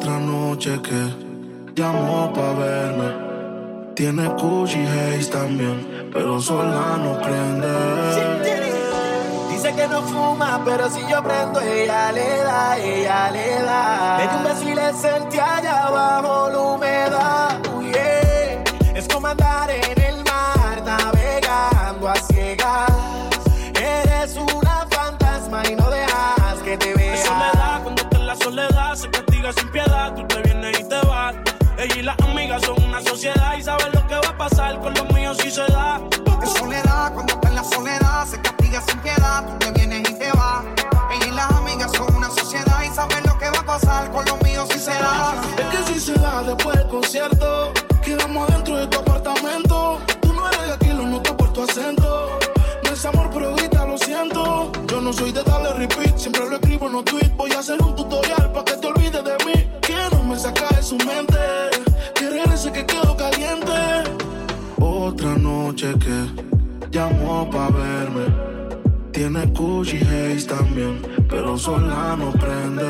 Otra noche que llamó pa' verme. Tiene Gucci Haze también, pero sola no prende. Dice que no fuma, pero si yo prendo, ella le da, ella le da. Me un beso y le sentí allá abajo la concierto, quedamos dentro de tu apartamento. Tú no eres de aquí, lo noto por tu acento. No es amor, pero ahorita lo siento. Yo no soy de darle repeat, siempre lo escribo en los tweets. Voy a hacer un tutorial para que te olvides de mí. Que no me saca de su mente. Que ese que quedo caliente. Otra noche que llamó pa' verme. Tiene Gucci Haze también, pero sola no prende.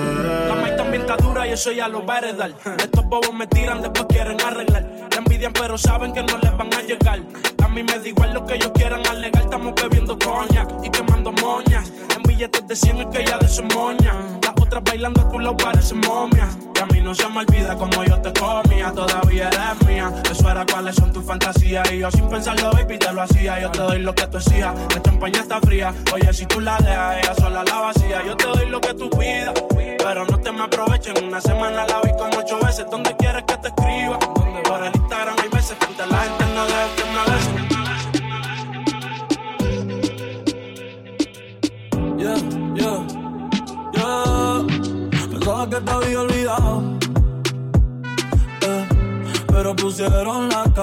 La maíz también está dura y eso ya lo va a heredar. Estos bobos me tiran, después quieren arreglar. Pero saben que no les van a llegar. A mí me da igual lo que ellos quieran alegar. Estamos bebiendo coña y quemando moñas. En billetes de 100 es que ya de su moña. Las otras bailando a tu lado parecen momias. Y a mí no se me olvida como yo te comía. Todavía eres mía. Eso era cuáles son tus fantasías. Y yo sin pensarlo, baby, te lo hacía. Yo te doy lo que tú decías. La champaña está fría. Oye, si tú la dejas, ella sola la vacía. Yo te doy lo que tú pidas. Pero no te me aprovechen. Una semana la vi como ocho veces. ¿Dónde quieres que te escriba?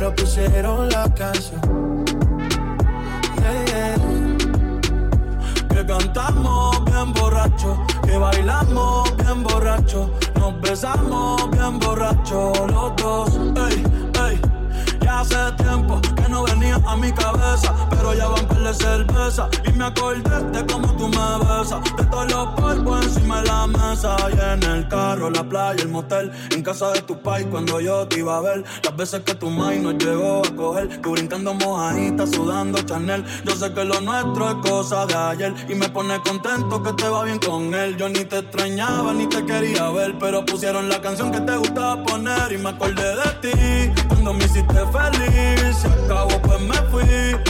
pero pusieron la canción. Que cantamos bien borracho, que bailamos bien borracho, nos besamos bien borracho los dos. Ey, ey, ya hace tiempo que no venía a mi cabeza, pero ya van la cerveza y me acordé de cómo tú me besas, de todos los polvos encima de la mesa y en el carro, la playa, el motel, en casa de tu pai cuando yo te iba a ver, las veces que tu mai nos llegó a coger, tú brincando mojadita, sudando Chanel, yo sé que lo nuestro es cosa de ayer y me pone contento que te va bien con él, yo ni te extrañaba ni te quería ver, pero pusieron la canción que te gustaba poner y me acordé de ti, cuando me hiciste feliz, se acabó pues me fui,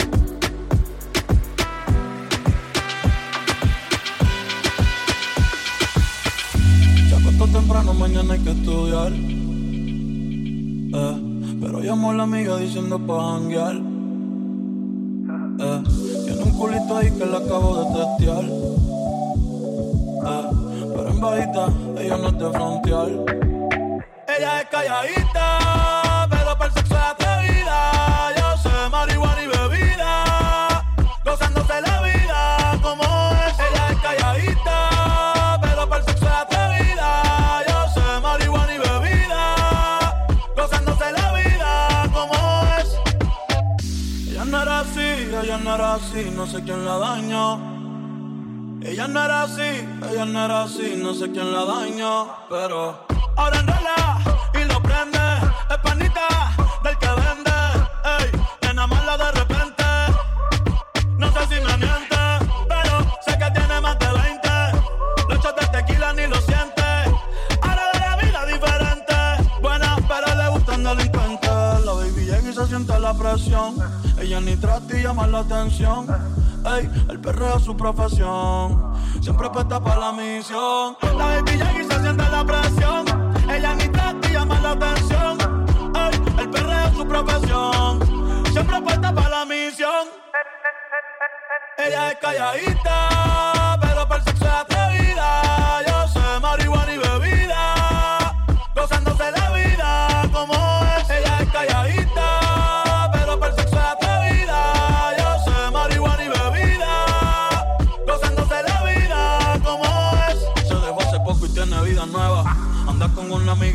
Temprano, mañana hay que estudiar. Eh, pero llamó a la amiga diciendo pa' janguear. Eh, tiene un culito ahí que la acabo de testear. Eh, pero en bajita, ella no es de frontear. Ella es calladita, no sé quién la dañó. Ella no era así, ella no era así, no sé quién la dañó, pero ahora enrola y lo prende, es panita del que vende, ey, nada mala de repente, no sé si me miente, pero sé que tiene más de 20, los shots de tequila ni lo siente, ahora de la vida diferente, buena pero le gustan delincuentes, la baby llega y se siente la presión, ella ni trata y llama la atención, ey, el perreo es su profesión, siempre puesta para la misión, la baby y se siente la presión, ella ni trata y llama la atención, ey, el perreo es su profesión, siempre puesta para la misión, ella es calladita,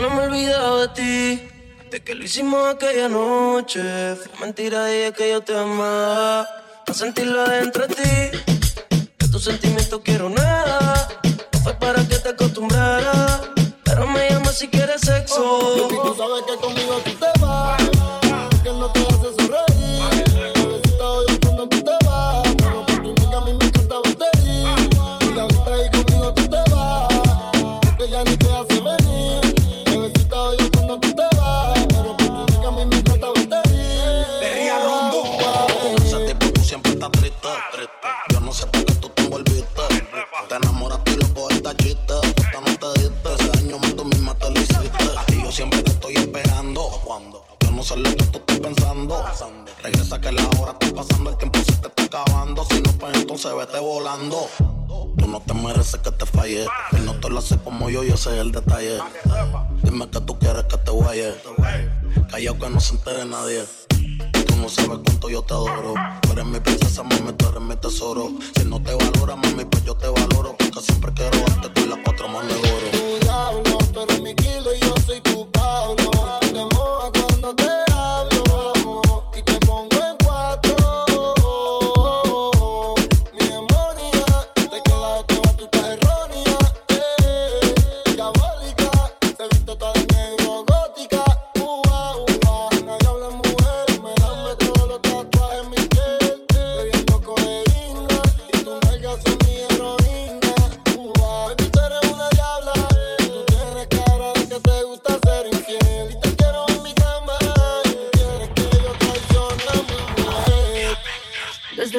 No me he olvidado de ti, de que lo hicimos aquella noche. Fue mentira de que yo te amaba, para sentirlo adentro de ti. De tus sentimientos quiero nada, no fue para que te acostumbrara. Pero me llama si quieres sexo. Y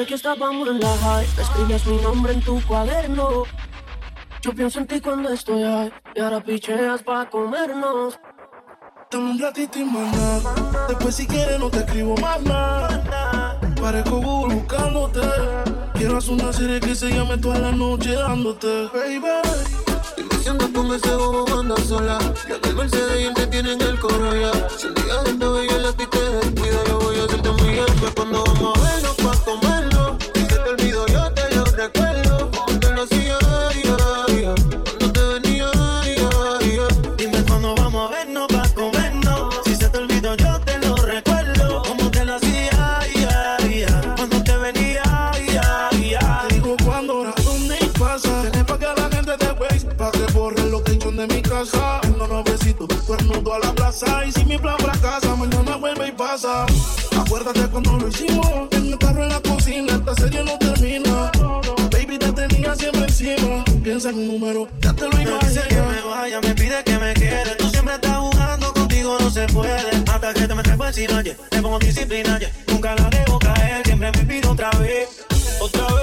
Desde que estábamos en la high, escribías mi nombre en tu cuaderno. Yo pienso en ti cuando estoy high, y ahora picheas pa' comernos. Dame un ratito y nada. Después si quieres no te escribo más nada. Parezco Google buscándote. Quiero hacer una serie que se llame toda la noche dándote, baby. Y me siento con ese bobo anda sola. Ya que el Mercedes y él te tienen el coro ya. Si un día de esta bella la ti te descuida, yo voy a hacerte muy bien. Pues cuando vamos a vernos pa' comerlo. un número. Ya te lo imaginé. que me vaya, me pide que me quede. Tú siempre estás jugando, contigo no se puede. Hasta que te me por encima, yeah. Te pongo disciplina, yeah. Nunca la debo caer, siempre me pido otra vez. Otra vez.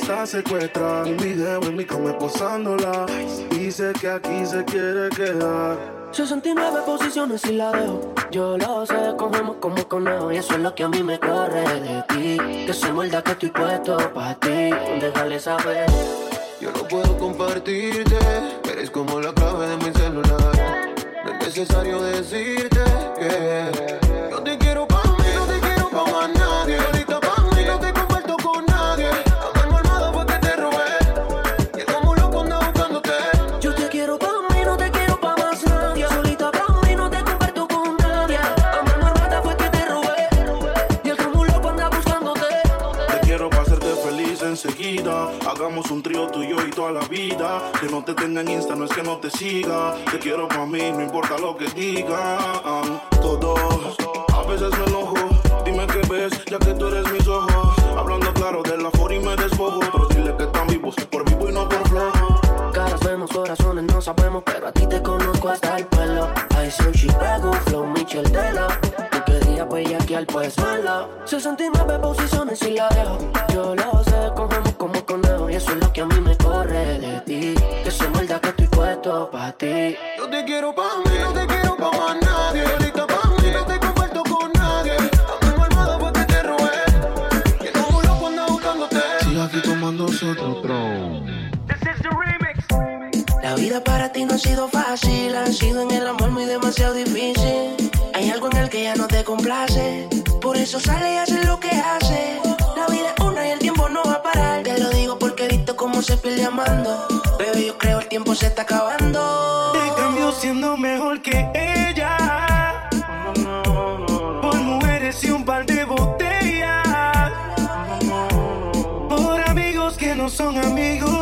Está secuestrada. Un video en mi cama posándola. Dice que aquí se quiere quedar. 69 posiciones y la dejo. Yo lo sé, cogemos como conejo. Y eso es lo que a mí me corre de ti. Que soy muerda que estoy puesto para ti. Déjale saber. Yo no puedo compartirte, eres como la clave de mi celular. No es necesario decirte que Que no te tenga en Insta, no es que no te siga. Te quiero para mí, no importa lo que digan. Todos, a veces me enojo. Dime qué ves, ya que tú eres mis ojos. Hablando claro de la for y me despojo. Pero dile que están vivos, por vivo y no por flojo. Caras vemos, corazones no sabemos, pero a ti te conozco hasta el pelo. I soy Chicago, Flow Michel Tela. Tú querías bellaquear, pues mala. 69 posiciones y la dejo. Yo lo sé, ti. Yo te quiero pa' mí, no te quiero pa' más nadie. Ahorita pa' mí, no te comparto con nadie. A mano armada fue que te robé. Y como loco ando buscándote. Sigue aquí tomándose otro La vida para ti no ha sido fácil, ha sido en el amor muy demasiado difícil. Hay algo en el que ya no te complace, por eso sale y hace lo que hace. La vida es una y el tiempo no va a parar. Te lo digo porque he visto cómo se pierde amando. Creo el tiempo se está acabando. Te cambio siendo mejor que ella. Por mujeres y un par de botellas. Por amigos que no son amigos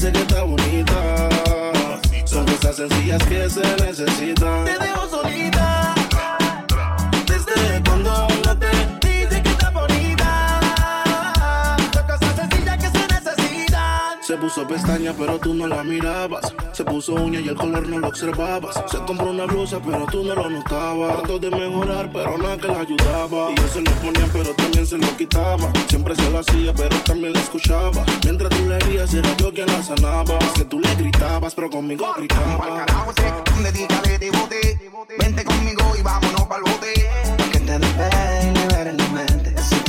dice que está bonita. Son cosas sencillas que se necesitan. Puso pestaña, pero tú no la mirabas. Se puso uña y el color no lo observabas. Se compró una blusa, pero tú no lo notabas. Trató de mejorar, pero nada que la ayudaba. Y yo se lo ponía, pero también se lo quitaba. Siempre se lo hacía, pero también la escuchaba. Mientras tú le herías, era yo quien la sanaba. que tú le gritabas, pero conmigo gritaba. Vente conmigo y vámonos pa'l bote. Que te despegue y libere la mente.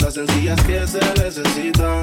Cosas sencillas que se necesitan.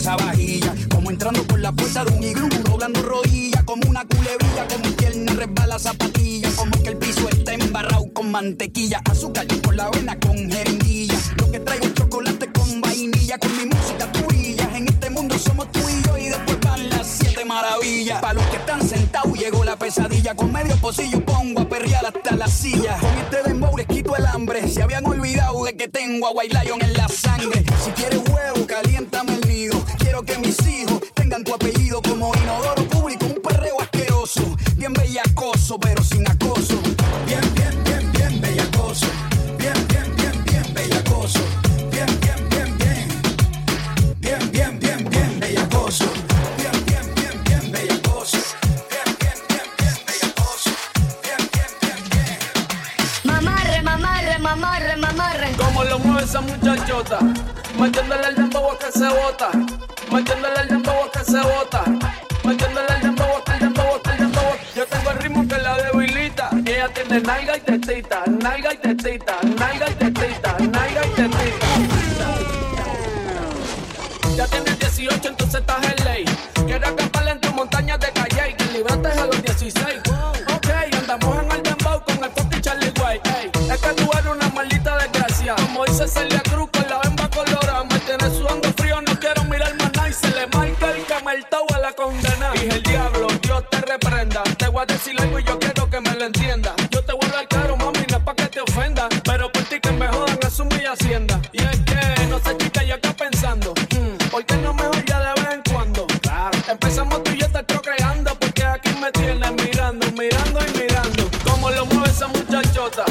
Esa vajilla, como entrando por la puerta de un iglú, doblando rodillas, como una culebrilla, como un pierna resbala zapatilla, como que el piso está embarrado con mantequilla, azúcar por la vena con jeringuilla. Lo que traigo es chocolate con vainilla, con mi música tú brillas. En este mundo somos tú y yo y después van las siete maravillas. Para los que están sentados llegó la pesadilla, con medio pocillo pongo a perrear hasta la silla. Con este dembow les quito el hambre, se habían olvidado de que tengo a White Lion en la sangre. Si quieres huevo, caliéntame. Quiero que mis hijos tengan tu apellido como inodoro público, un perreo asqueroso. Bien bellacoso, pero sin acoso. Bien, bien, bien, bien bellacoso. Bien, bien, bien, bien bellacoso. Bien, bien, bien, bien. Bien, bien, bien, bien bellacoso. Bien, bien, bien, bien bellacoso. Bien, bien, bien, bien bellacoso. Bien, bien, bien, bien. Mamarre, mamarre, mamarre, mamarre. Como lo mueve esa muchachota, metiéndole el dembow a que se bota, metiéndole el dembow que se bota, metiéndole el dembow el dembow el dembow. Yo tengo el ritmo que la debilita, ella tiene nalga y tetita, nalga y tetita, mirando, mirando y mirando. Cómo lo mueve esa muchachota.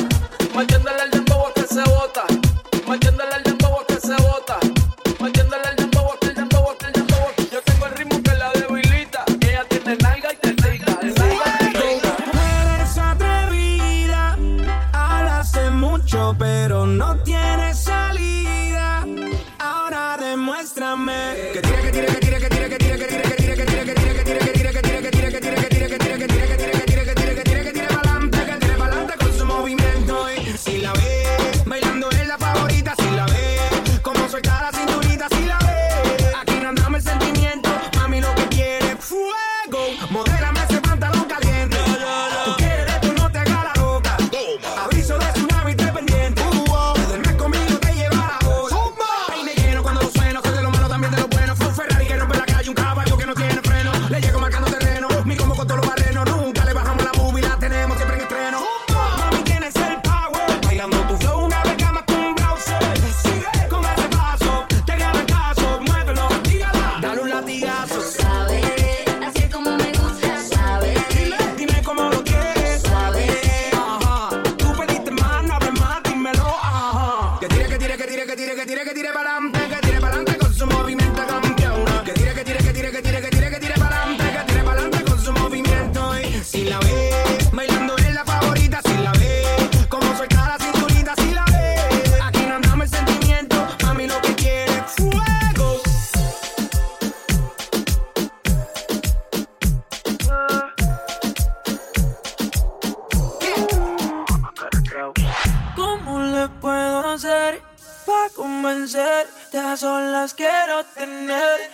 conocer, pa' convencer, a solas quiero tener,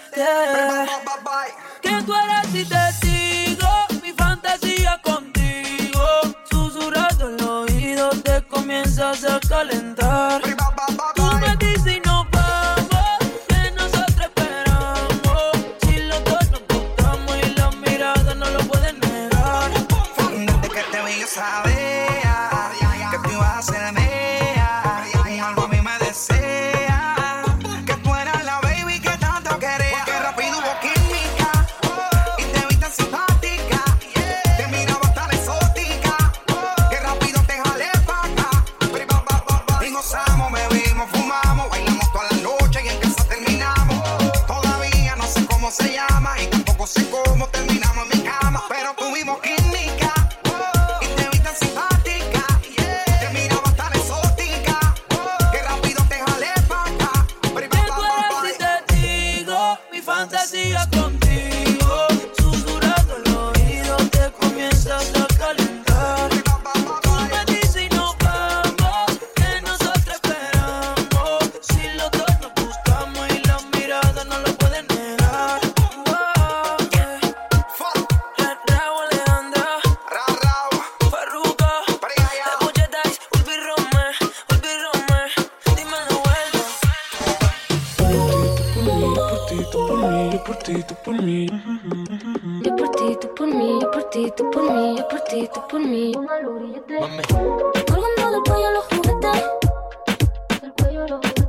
Que tú eres y testigo, mi fantasía contigo. Susurrando en los oídos te comienzas a calentar.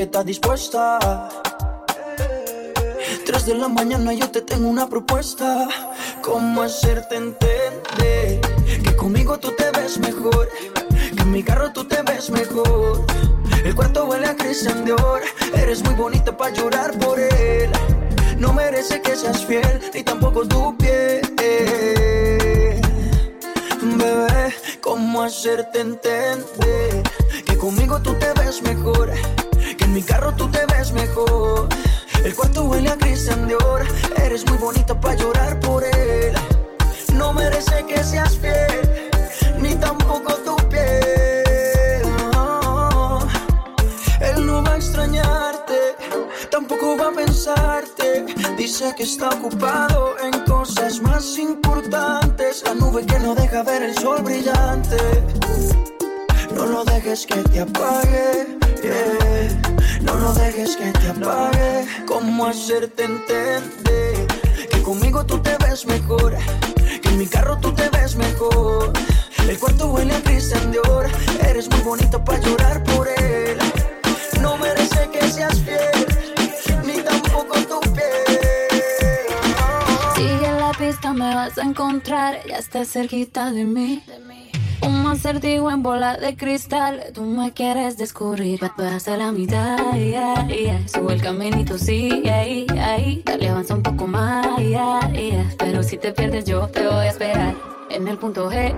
que está dispuesta. Tres de la mañana yo te tengo una propuesta. ¿Cómo hacerte entender que conmigo tú te ves mejor? Que en mi carro tú te ves mejor. El cuarto huele a Christian Dior. Eres muy bonita para llorar por él. No merece que seas fiel, ni tampoco tu piel. Bebé, ¿cómo hacerte entender? Que conmigo tú te ves mejor. En mi carro tú te ves mejor. El cuarto huele a Christian Dior. Eres muy bonita para llorar por él. No merece que seas fiel, ni tampoco tu piel. No. Él no va a extrañarte, tampoco va a pensarte. Dice que está ocupado en cosas más importantes. La nube que no deja ver el sol brillante. No lo dejes que te apague. yeah. No lo dejes que te apague. ¿Cómo hacerte entender? Que conmigo tú te ves mejor. Que en mi carro tú te ves mejor. El cuarto huele a Christian Dior. Eres muy bonita para llorar por él. No merece que seas fiel. Ni tampoco tu piel. Sigue la pista, me vas a encontrar. Ya estás cerquita de mí. Un acertijo en bola de cristal. Tú me quieres descubrir. va- Vas a la mitad. yeah, yeah. Sube el caminito, sí, ahí, ahí. Dale, avanza un poco más. yeah, yeah. Pero si te pierdes, yo te voy a esperar. En el punto G.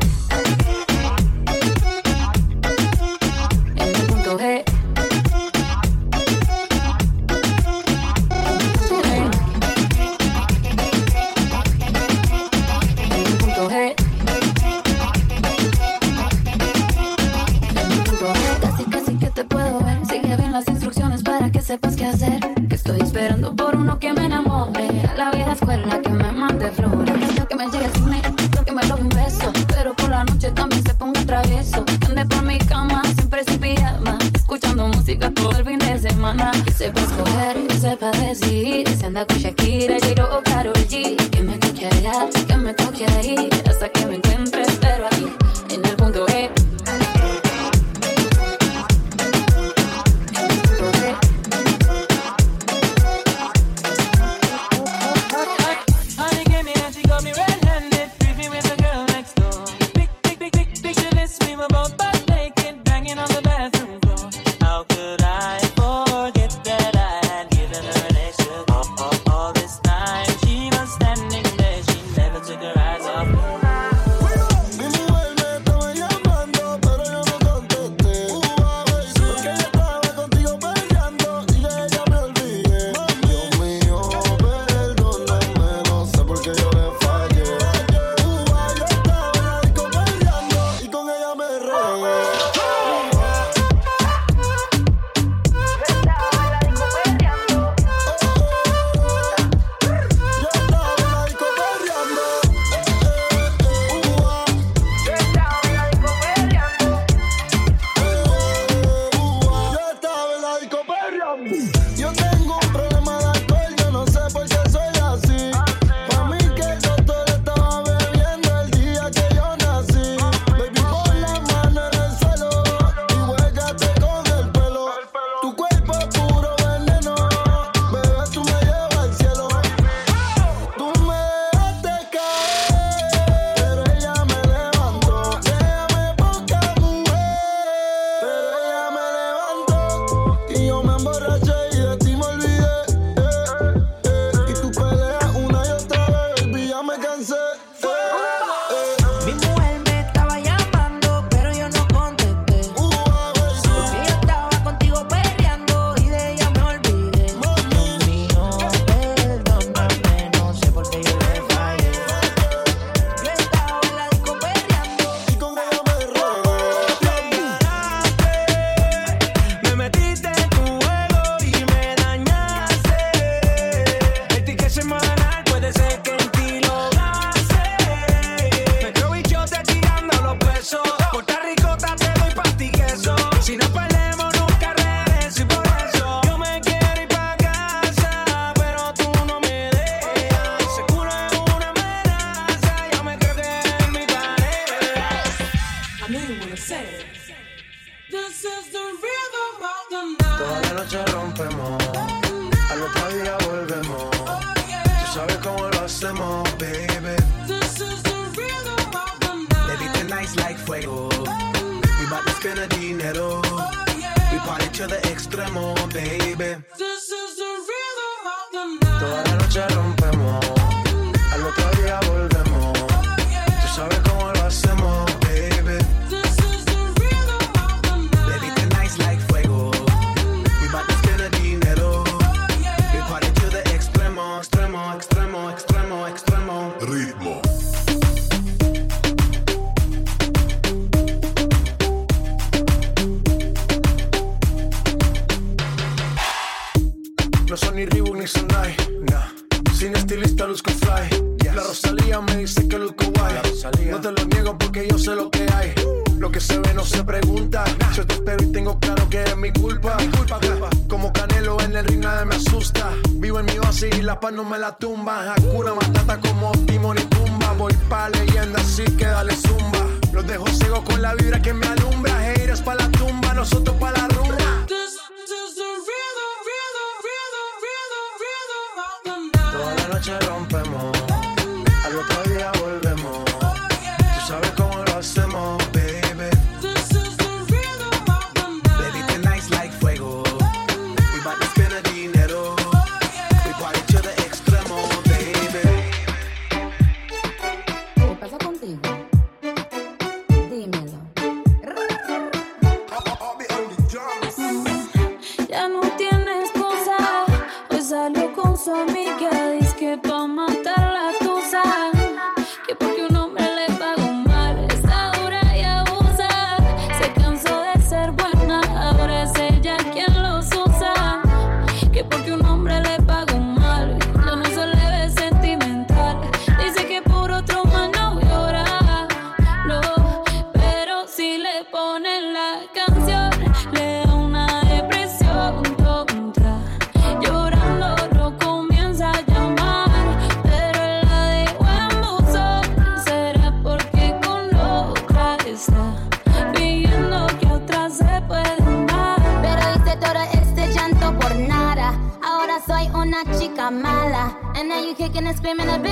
Screaming a bit.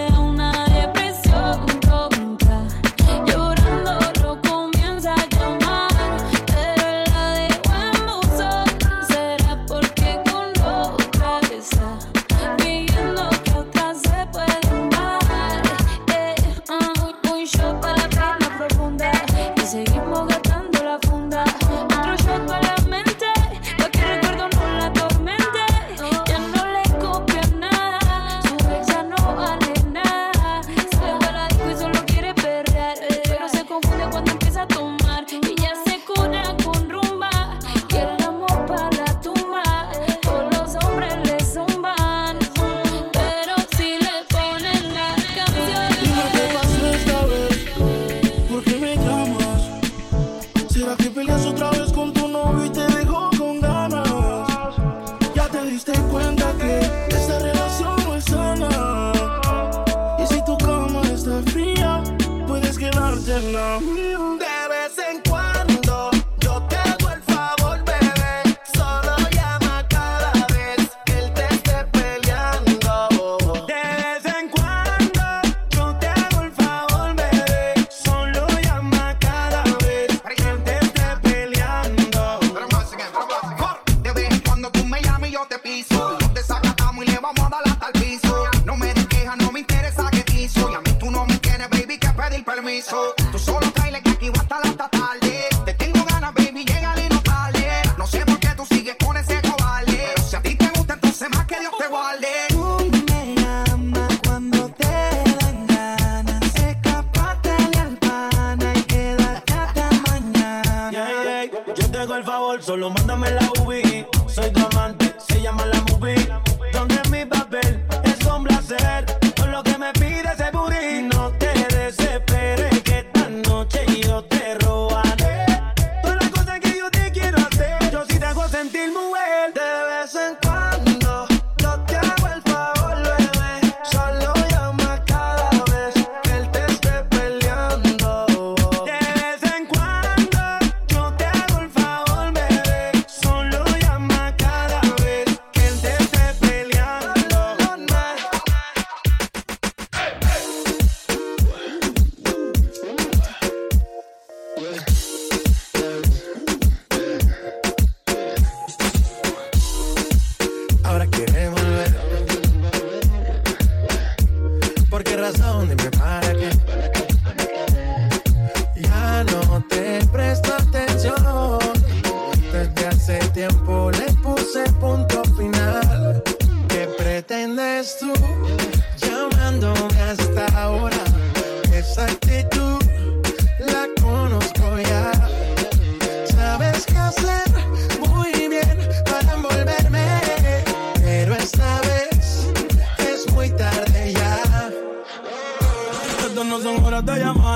ahora quiere volver. ¿Por qué razón? Dime para qué.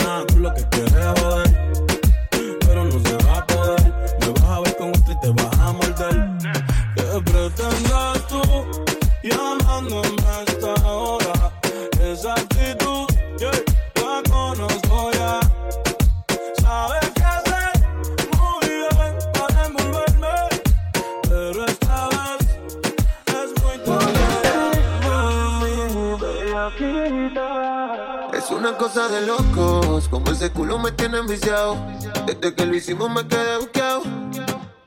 Nada con lo que quieres joder. cosa de locos. Como ese culo me tiene enviciado. Desde que lo hicimos me quedé buqueado.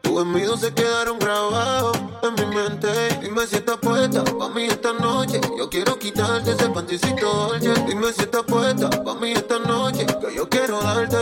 Tus envidios se quedaron grabados en mi mente. Dime si estás puesta pa' mí esta noche. Yo quiero quitarte ese pantisito dolce. Dime si estás puesta pa' mí esta noche. Que yo quiero darte.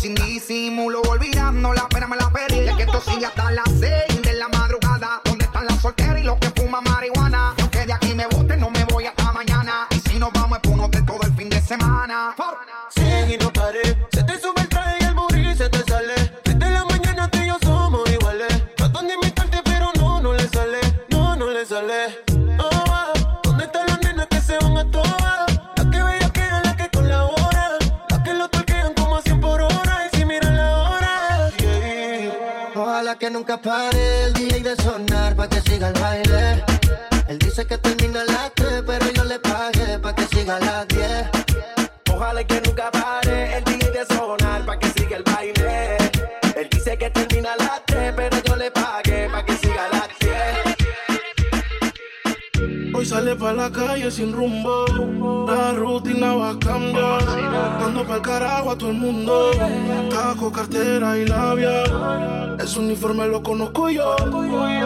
sin disimulo, olvidando la pena me la perdí. Es que esto sigue hasta las seis. Nunca pare el DJ de sonar pa' que siga el baile. Él dice que termina a las 3, pero yo le pagué pa' que siga a las 10. Ojalá que nunca pare el DJ de sonar pa' que siga el baile. Él dice que termina a las 3, pero yo le pagué pa' que siga a las 10. Hoy sale pa' la calle sin rumbo. La rutina va a cambiar. Dando pa'l carajo a todo el mundo. Taco, cartera y labia. Ese uniforme lo conozco yo.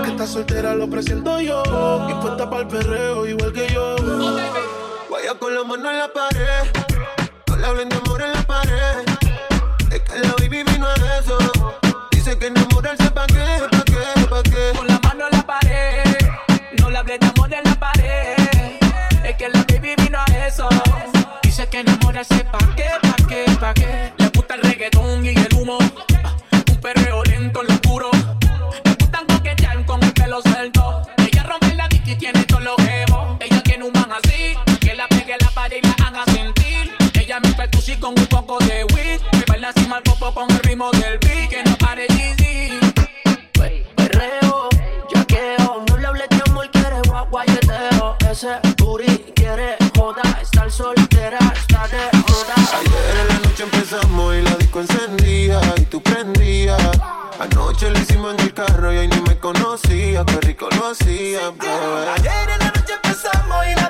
Que está soltera lo presento yo. Y puesta pa'l perreo igual que yo. Vaya con la mano en la pared. No le hablen de amor en la pared. Es que la baby vino a eso. Dice que enamorarse pa' qué, que enamorarse pa' qué, pa' qué, pa' qué. Le gusta el reggaetón y el humo. Un perreo lento en lo oscuro. Le gustan coquetear con el pelo suelto. Ella rompe la dick y tiene todos los jevos. Ella tiene un man así, que la pegue la pared y la haga sentir. Ella me percusi con un poco de weed. Me baila encima el popo con el ritmo del beat. Que no pare Yeezy. Perreo, yaqueo, no le hables de amor, quiere guaguayeteo. Ese Anoche lo hicimos en el carro y ahí ni me conocía, qué rico lo hacía, bebé. Ayer en la noche empezamos y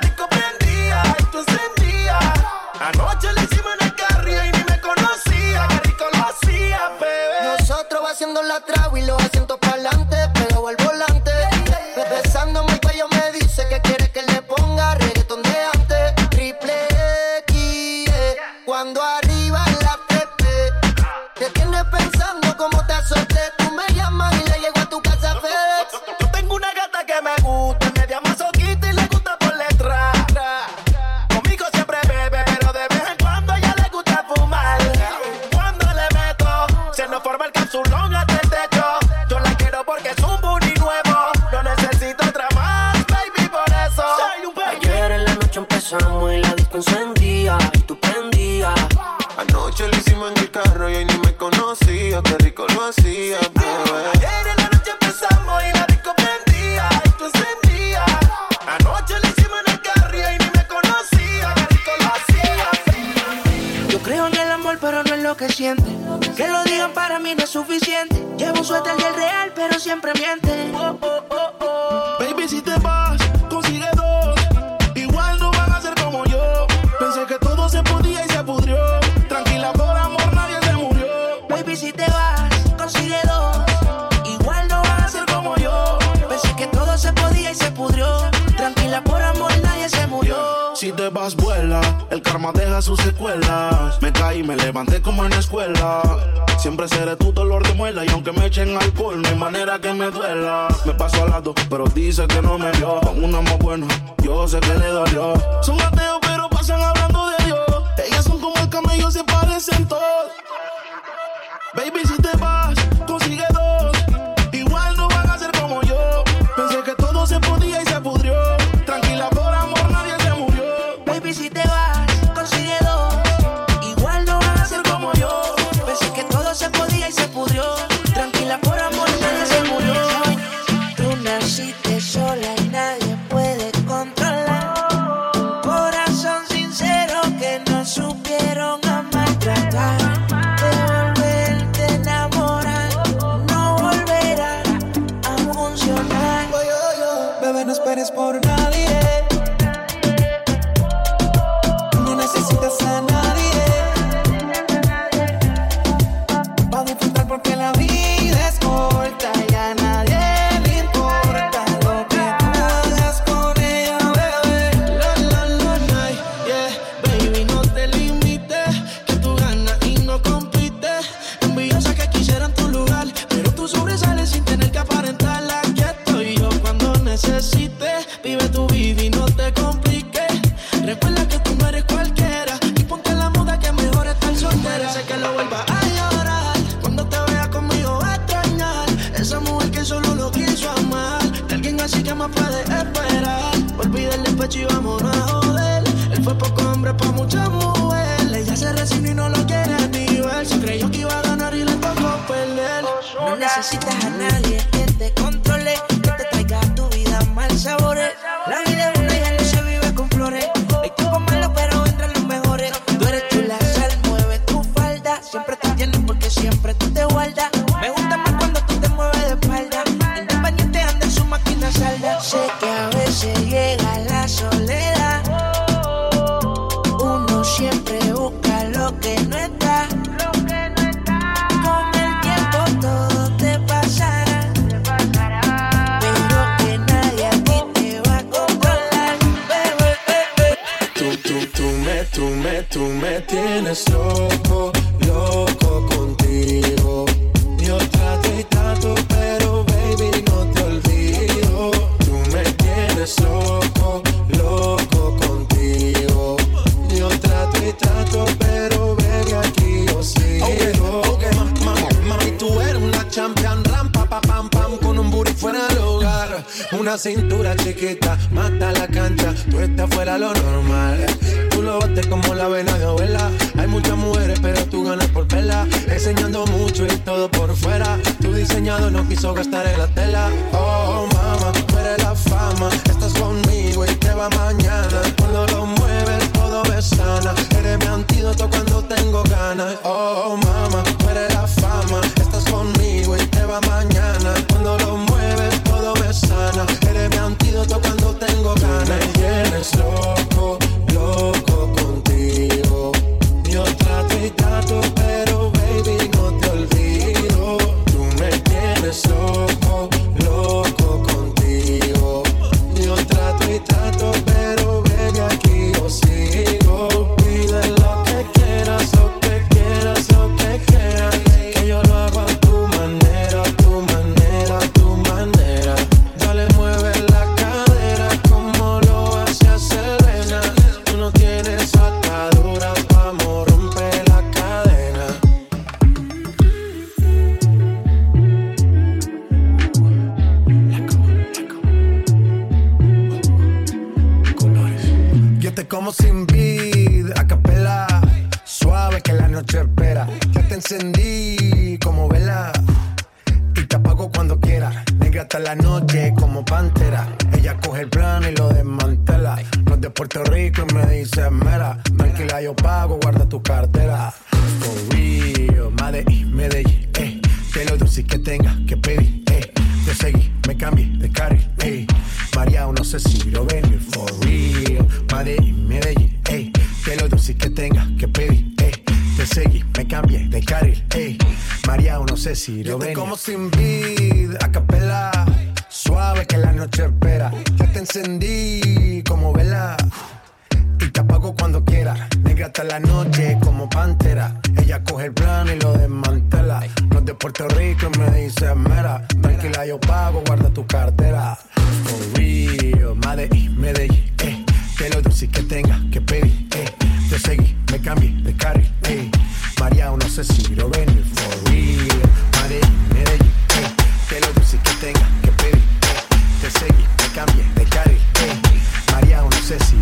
Por amor, nadie se murió. Si te vas, vuela. El karma deja sus secuelas. Me caí, me levanté como en la escuela. Siempre seré tu dolor de muela. Y aunque me echen alcohol, no hay manera que me duela. Me paso al lado, pero dice que no me vio. Con una más buena, yo sé que le dolió. Son ateos, pero pasan hablando de Dios. Ellas son como el camello, se parecen todos. Baby, tocó muchas mujeres. Ella se resignó y no lo quiere ni ver. Se creyó que iba a ganar y le tocó perder. No necesitas a nadie. ahogas tenga que pedir, eh, te seguí, me cambie, me cargue. Eh. María o no sé si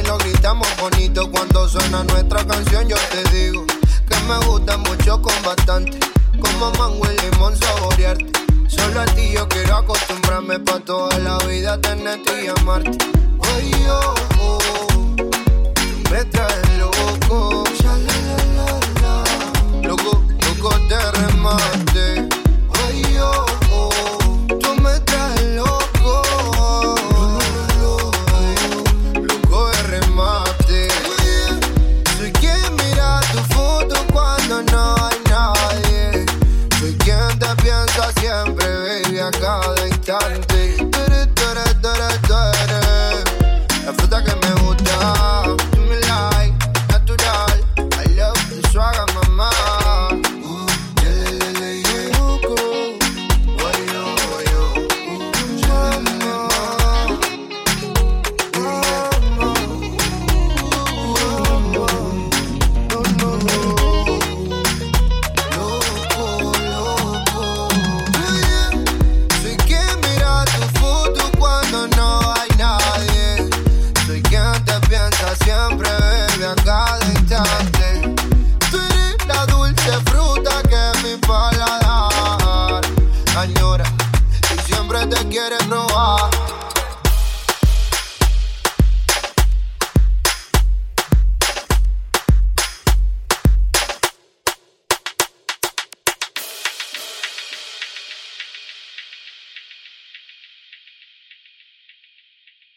y lo gritamos bonito. Cuando suena nuestra canción, yo te digo que me gusta mucho con bastante. Como mango y limón saborearte. Solo a ti yo quiero acostumbrarme pa' toda la vida tenerte y amarte. Oye, oh, oh, me traes loco. Loco, loco de remate.